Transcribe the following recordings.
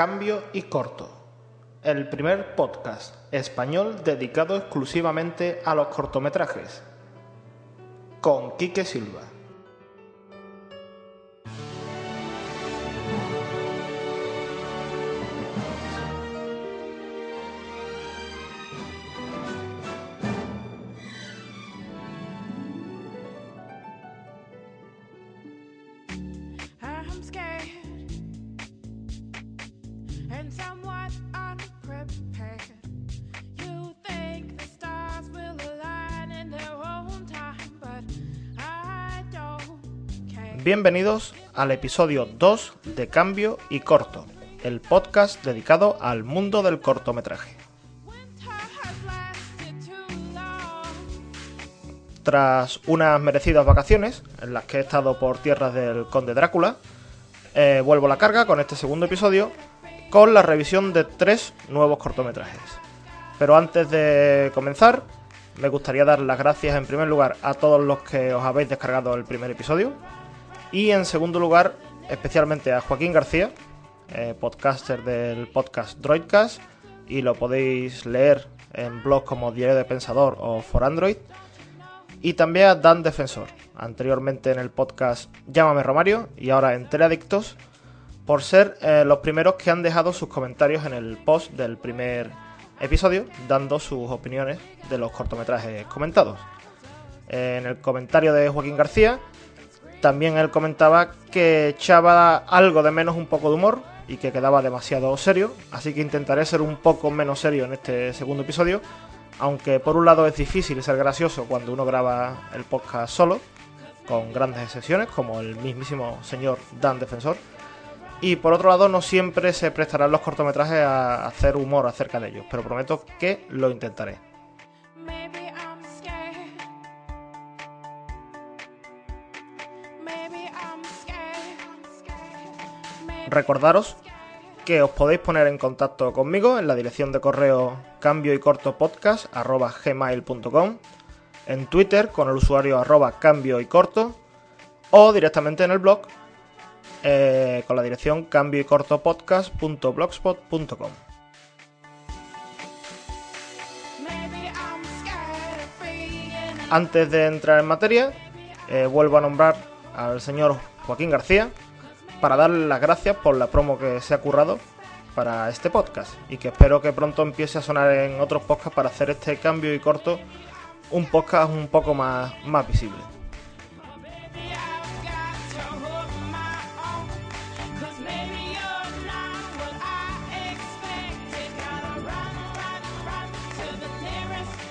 Cambio y Corto, el primer podcast español dedicado exclusivamente a los cortometrajes, con Quique Silva. Scared and somewhat unprepared. You think the stars will align in their own time, but I don't care. Bienvenidos al episodio 2 de Cambio y Corto, el podcast dedicado al mundo del cortometraje. Tras unas merecidas vacaciones, en las que he estado por tierras del Conde Drácula, eh, vuelvo a la carga con este segundo episodio con la revisión de tres nuevos cortometrajes. Pero antes de comenzar, me gustaría dar las gracias en primer lugar a todos los que os habéis descargado el primer episodio y en segundo lugar especialmente a Joaquín García, eh, podcaster del podcast Droidcast y lo podéis leer en blogs como Diario de Pensador o For Android y también a Dan Defensor, anteriormente en el podcast Llámame Romario y ahora en Teleadictos, por ser eh, los primeros que han dejado sus comentarios en el post del primer episodio, dando sus opiniones de los cortometrajes comentados. Eh, en el comentario de Joaquín García, también él comentaba que echaba algo de menos un poco de humor y que quedaba demasiado serio, así que intentaré ser un poco menos serio en este segundo episodio, aunque por un lado es difícil ser gracioso cuando uno graba el podcast solo, con grandes excepciones, como el mismísimo señor Dan Defensor, y por otro lado no siempre se prestarán los cortometrajes a hacer humor acerca de ellos, pero prometo que lo intentaré. Recordaros que os podéis poner en contacto conmigo en la dirección de correo cambio y corto podcast gmail.com en Twitter con el usuario arroba cambio y corto o directamente en el blog eh, con la dirección cambio y corto podcast.blogspot.com. Antes de entrar en materia, eh, vuelvo a nombrar al señor Joaquín García para darle las gracias por la promo que se ha currado para este podcast y que espero que pronto empiece a sonar en otros podcasts para hacer este cambio y corto un podcast un poco más, más visible.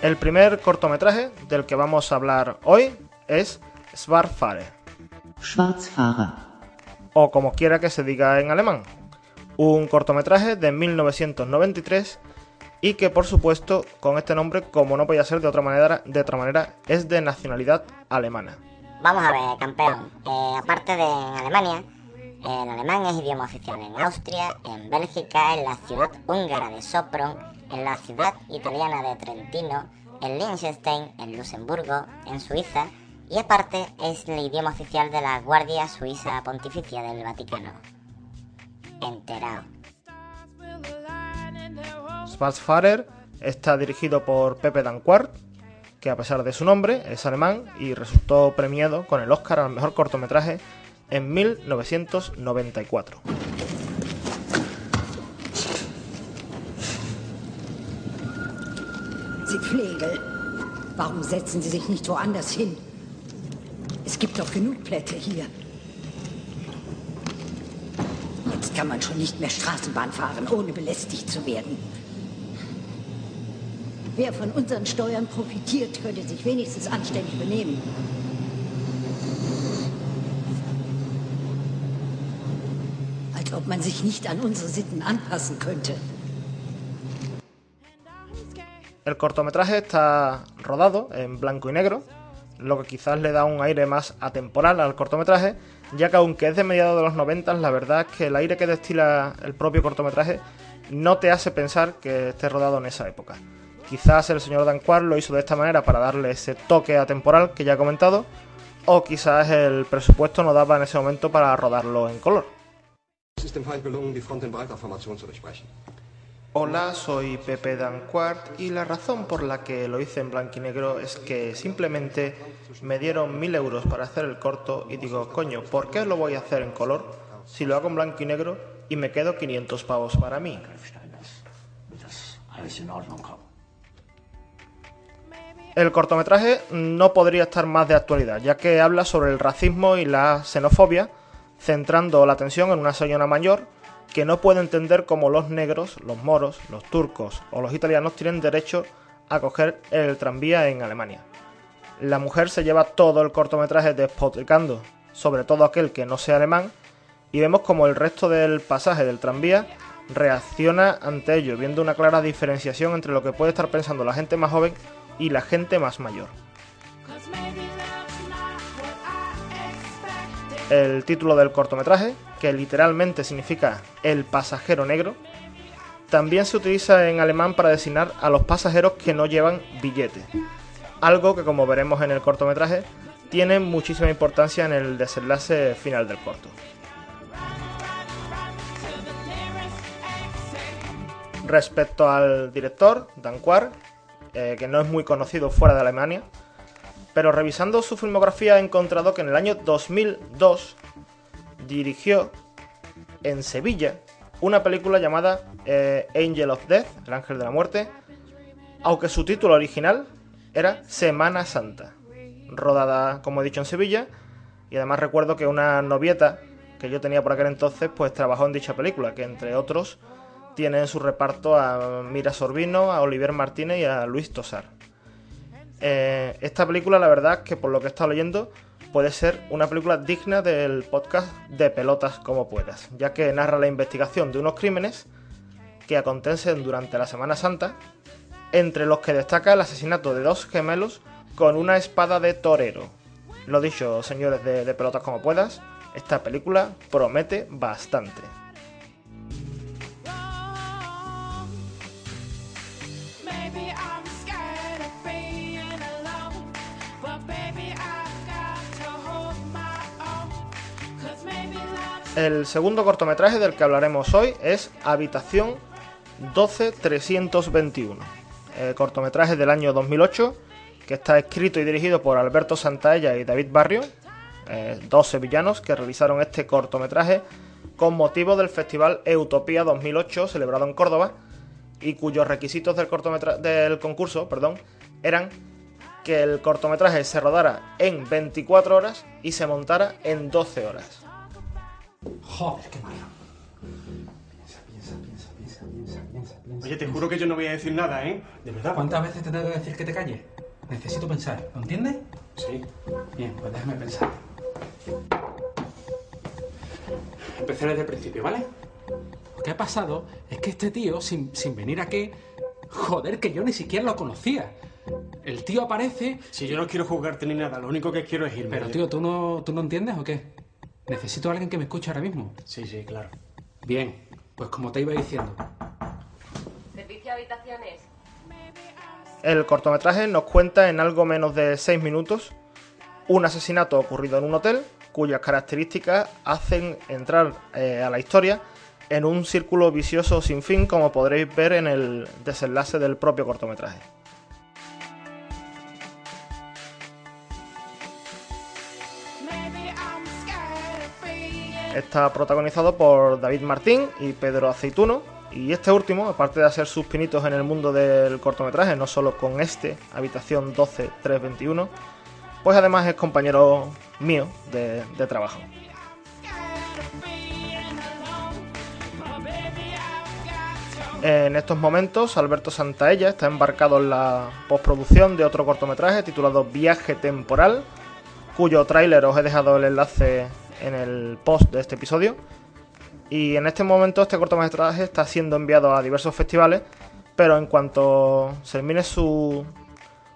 El primer cortometraje del que vamos a hablar hoy es Svartfare, Schwarzfahrer. o como quiera que se diga en alemán, un cortometraje de 1993 y que por supuesto con este nombre, como no podía ser de otra manera, de otra manera es de nacionalidad alemana. Vamos a ver, campeón. Eh, aparte de en Alemania, el alemán es idioma oficial en Austria, en Bélgica, en la ciudad húngara de Sopron, en la ciudad italiana de Trentino, en Liechtenstein, en Luxemburgo, en Suiza y aparte es el idioma oficial de la Guardia Suiza Pontificia del Vaticano. Enterado. Schwarzfahrer está dirigido por Pepe Danquart, que a pesar de su nombre es alemán y resultó premiado con el Oscar al mejor cortometraje en 1994. Sie Flegel, warum setzen Sie sich nicht woanders hin? Es gibt doch genug Plätze hier. Jetzt kann man schon nicht mehr Straßenbahn fahren, ohne belästigt zu werden. Wer von unseren Steuern profitiert, könnte sich wenigstens anständig benehmen. Man sich nicht an unsere Sitten anpassen könnte. El cortometraje está rodado en blanco y negro, lo que quizás le da un aire más atemporal al cortometraje, ya que aunque es de mediados de los 90, la verdad es que el aire que destila el propio cortometraje no te hace pensar que esté rodado en esa época. Quizás el señor Danquart lo hizo de esta manera para darle ese toque atemporal que ya he comentado, o quizás el presupuesto no daba en ese momento para rodarlo en color. Hola, soy Pepe Danquart y la razón por la que lo hice en blanco y negro es que simplemente me dieron mil euros para hacer el corto y digo, coño, ¿por qué lo voy a hacer en color si lo hago en blanco y negro y me quedo 500 pavos para mí? El cortometraje no podría estar más de actualidad, ya que habla sobre el racismo y la xenofobia, centrando la atención en una señora mayor que no puede entender cómo los negros, los moros, los turcos o los italianos tienen derecho a coger el tranvía en Alemania. La mujer se lleva todo el cortometraje despotricando sobre todo aquel que no sea alemán y vemos como el resto del pasaje del tranvía reacciona ante ello, viendo una clara diferenciación entre lo que puede estar pensando la gente más joven y la gente más mayor. El título del cortometraje, que literalmente significa el pasajero negro, también se utiliza en alemán para designar a los pasajeros que no llevan billete. Algo que, como veremos en el cortometraje, tiene muchísima importancia en el desenlace final del corto. Respecto al director, Dan Quar, eh, que no es muy conocido fuera de Alemania, pero revisando su filmografía he encontrado que en el año 2002 dirigió en Sevilla una película llamada eh, Angel of Death, el ángel de la muerte, aunque su título original era Semana Santa, rodada, como he dicho, en Sevilla, y además recuerdo que una novieta que yo tenía por aquel entonces, pues trabajó en dicha película, que entre otros tiene en su reparto a Mira Sorbino, a Olivier Martínez y a Luis Tosar. Eh, esta película, la verdad, que por lo que he estado leyendo, puede ser una película digna del podcast de pelotas como puedas, ya que narra la investigación de unos crímenes que acontecen durante la Semana Santa, entre los que destaca el asesinato de dos gemelos con una espada de torero. Lo dicho, señores de, de pelotas como puedas, esta película promete bastante. El segundo cortometraje del que hablaremos hoy es Habitación 12321, eh, cortometraje del año 2008 que está escrito y dirigido por Alberto Santaella y David Barrio, eh, dos sevillanos que realizaron este cortometraje con motivo del Festival Utopía 2008 celebrado en Córdoba y cuyos requisitos del, del concurso perdón, eran que el cortometraje se rodara en 24 horas y se montara en 12 horas. Joder, qué malo. Piensa, piensa, piensa, piensa, piensa, piensa, piensa. Oye, te juro que yo no voy a decir nada, ¿eh? De verdad. ¿Cuántas veces te tengo que decir que te calles? Necesito pensar, ¿lo entiendes? Sí. Bien, pues déjame pensar. Empecé desde el principio, ¿vale? Lo que ha pasado es que este tío, sin, sin venir aquí, joder, que yo ni siquiera lo conocía. El tío aparece, Si yo no quiero juzgarte ni nada, lo único que quiero es irme. pero tío, ¿tú no, ¿tú no entiendes o qué? Necesito a alguien que me escuche ahora mismo. Sí, sí, claro. Bien, pues como te iba diciendo, Servicio habitaciones. El cortometraje nos cuenta en algo menos de 6 minutos un asesinato ocurrido en un hotel cuyas características hacen entrar eh, a la historia en un círculo vicioso sin fin como podréis ver en el desenlace del propio cortometraje. Está protagonizado por David Martín y Pedro Aceituno. Y este último, aparte de hacer sus pinitos en el mundo del cortometraje, no solo con este, Habitación 12321, pues además es compañero mío de, de trabajo. En estos momentos, Alberto Santaella está embarcado en la postproducción de otro cortometraje titulado Viaje Temporal, cuyo tráiler os he dejado el enlace en el post de este episodio. Y en este momento este cortometraje está siendo enviado a diversos festivales, pero en cuanto termine su,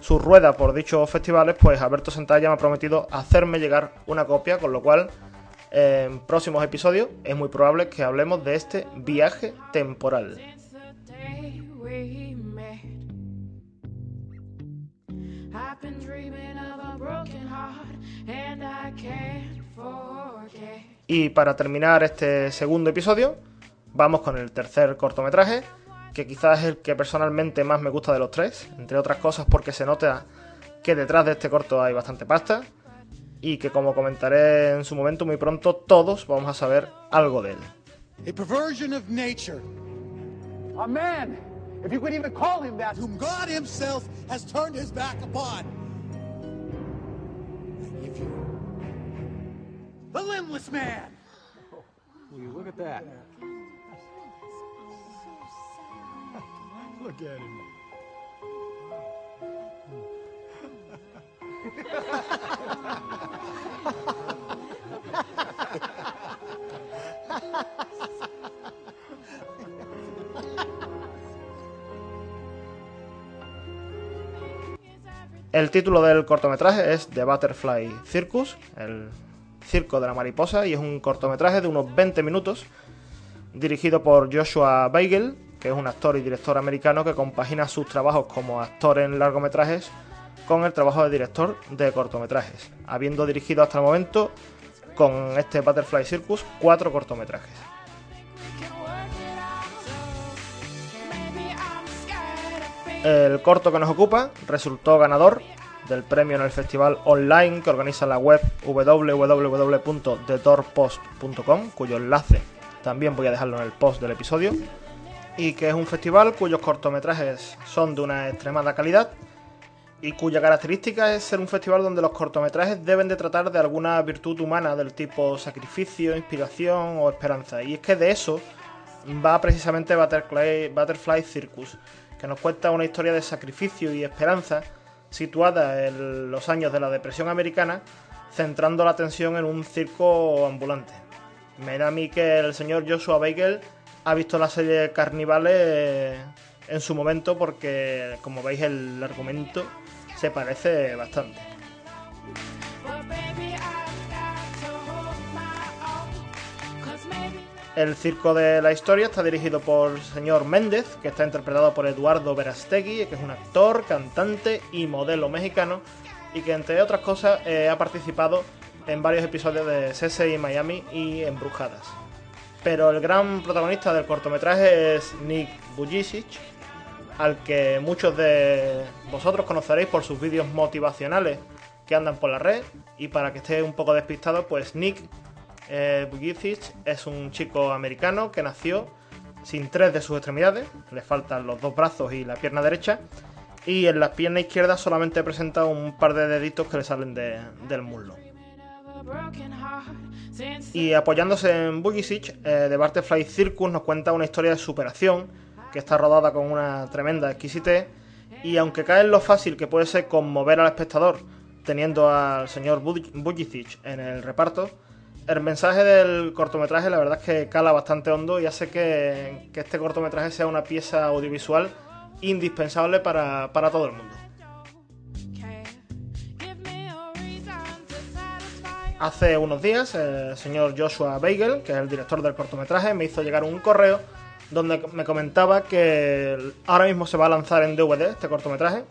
su rueda por dichos festivales, pues Alberto Santaella me ha prometido hacerme llegar una copia, con lo cual en próximos episodios es muy probable que hablemos de este viaje temporal. Y para terminar este segundo episodio, vamos con el tercer cortometraje, que quizás es el que personalmente más me gusta de los tres, entre otras cosas porque se nota que detrás de este corto hay bastante pasta y que como comentaré en su momento muy pronto todos vamos a saber algo de él. A perversion of nature. A man, if you could even call him that, whom God himself has turned his back upon. The limbless man! Will you look at that? Look at him. El título del cortometraje es The Butterfly Circus, el circo de la mariposa, y es un cortometraje de unos 20 minutos dirigido por Joshua Beigel, que es un actor y director americano que compagina sus trabajos como actor en largometrajes con el trabajo de director de cortometrajes, habiendo dirigido hasta el momento con este Butterfly Circus cuatro cortometrajes. El corto que nos ocupa resultó ganador del premio en el festival online que organiza la web www.thedoorpost.com, cuyo enlace también voy a dejarlo en el post del episodio, y que es un festival cuyos cortometrajes son de una extremada calidad y cuya característica es ser un festival donde los cortometrajes deben de tratar de alguna virtud humana del tipo sacrificio, inspiración o esperanza. Y es que de eso va precisamente Butterfly Circus, que nos cuenta una historia de sacrificio y esperanza situada en los años de la depresión americana, centrando la atención en un circo ambulante. Me da a mí que el señor Joshua Bagel ha visto la serie Carnivales en su momento porque, como veis, el argumento se parece bastante. El circo de la historia está dirigido por el señor Méndez, que está interpretado por Eduardo Verastegui, que es un actor, cantante y modelo mexicano, y que entre otras cosas eh, ha participado en varios episodios de CSI Miami y Embrujadas. Pero el gran protagonista del cortometraje es Nick Bujicic, al que muchos de vosotros conoceréis por sus vídeos motivacionales que andan por la red. Y para que esté un poco despistado, pues Nick eh, es un chico americano que nació sin tres de sus extremidades, le faltan los dos brazos y la pierna derecha, y en la pierna izquierda solamente presenta un par de deditos que le salen de- del muslo. Y apoyándose en Bujicic, eh, The Butterfly Circus nos cuenta una historia de superación que está rodada con una tremenda exquisitez y aunque cae en lo fácil que puede ser conmover al espectador teniendo al señor Bujicic en el reparto, el mensaje del cortometraje la verdad es que cala bastante hondo y hace que, este cortometraje sea una pieza audiovisual indispensable para, para todo el mundo. Hace unos días el señor Joshua Beigel, que es el director del cortometraje, me hizo llegar un correo donde me comentaba que ahora mismo se va a lanzar en DVD este cortometraje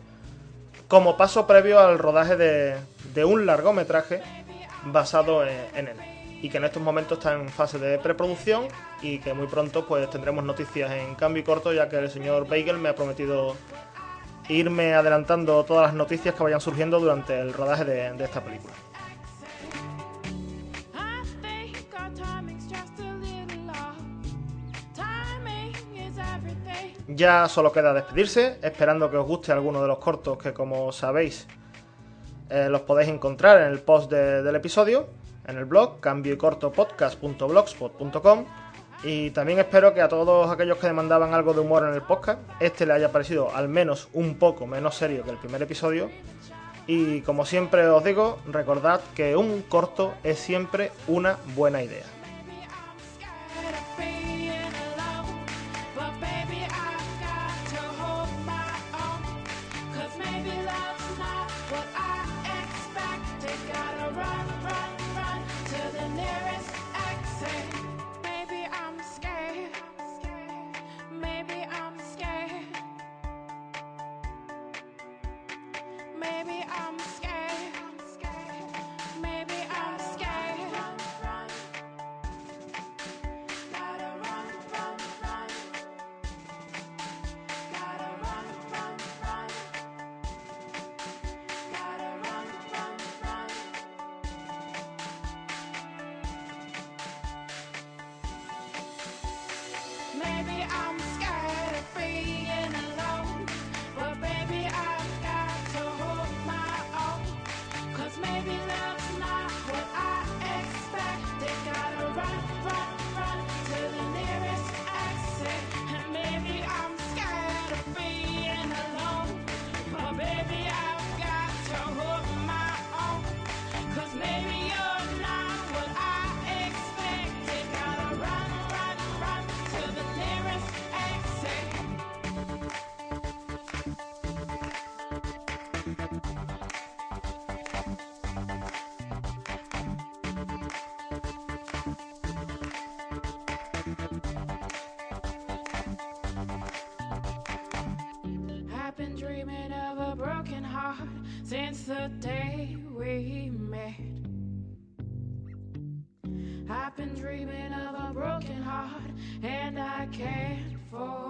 como paso previo al rodaje de, de un largometraje basado en él y que en estos momentos está en fase de preproducción y que muy pronto pues tendremos noticias en cambio y corto ya que el señor Beigel me ha prometido irme adelantando todas las noticias que vayan surgiendo durante el rodaje de- de esta película. Ya solo queda despedirse, esperando que os guste alguno de los cortos que como sabéis eh, los podéis encontrar en el post de- del episodio, en el blog cambioycortopodcast.blogspot.com y también espero que a todos aquellos que demandaban algo de humor en el podcast, este le haya parecido al menos un poco menos serio que el primer episodio y como siempre os digo, recordad que un corto es siempre una buena idea. Maybe I'm scared of being alone. the day we met. I've been dreaming of a broken heart, and I can't forget.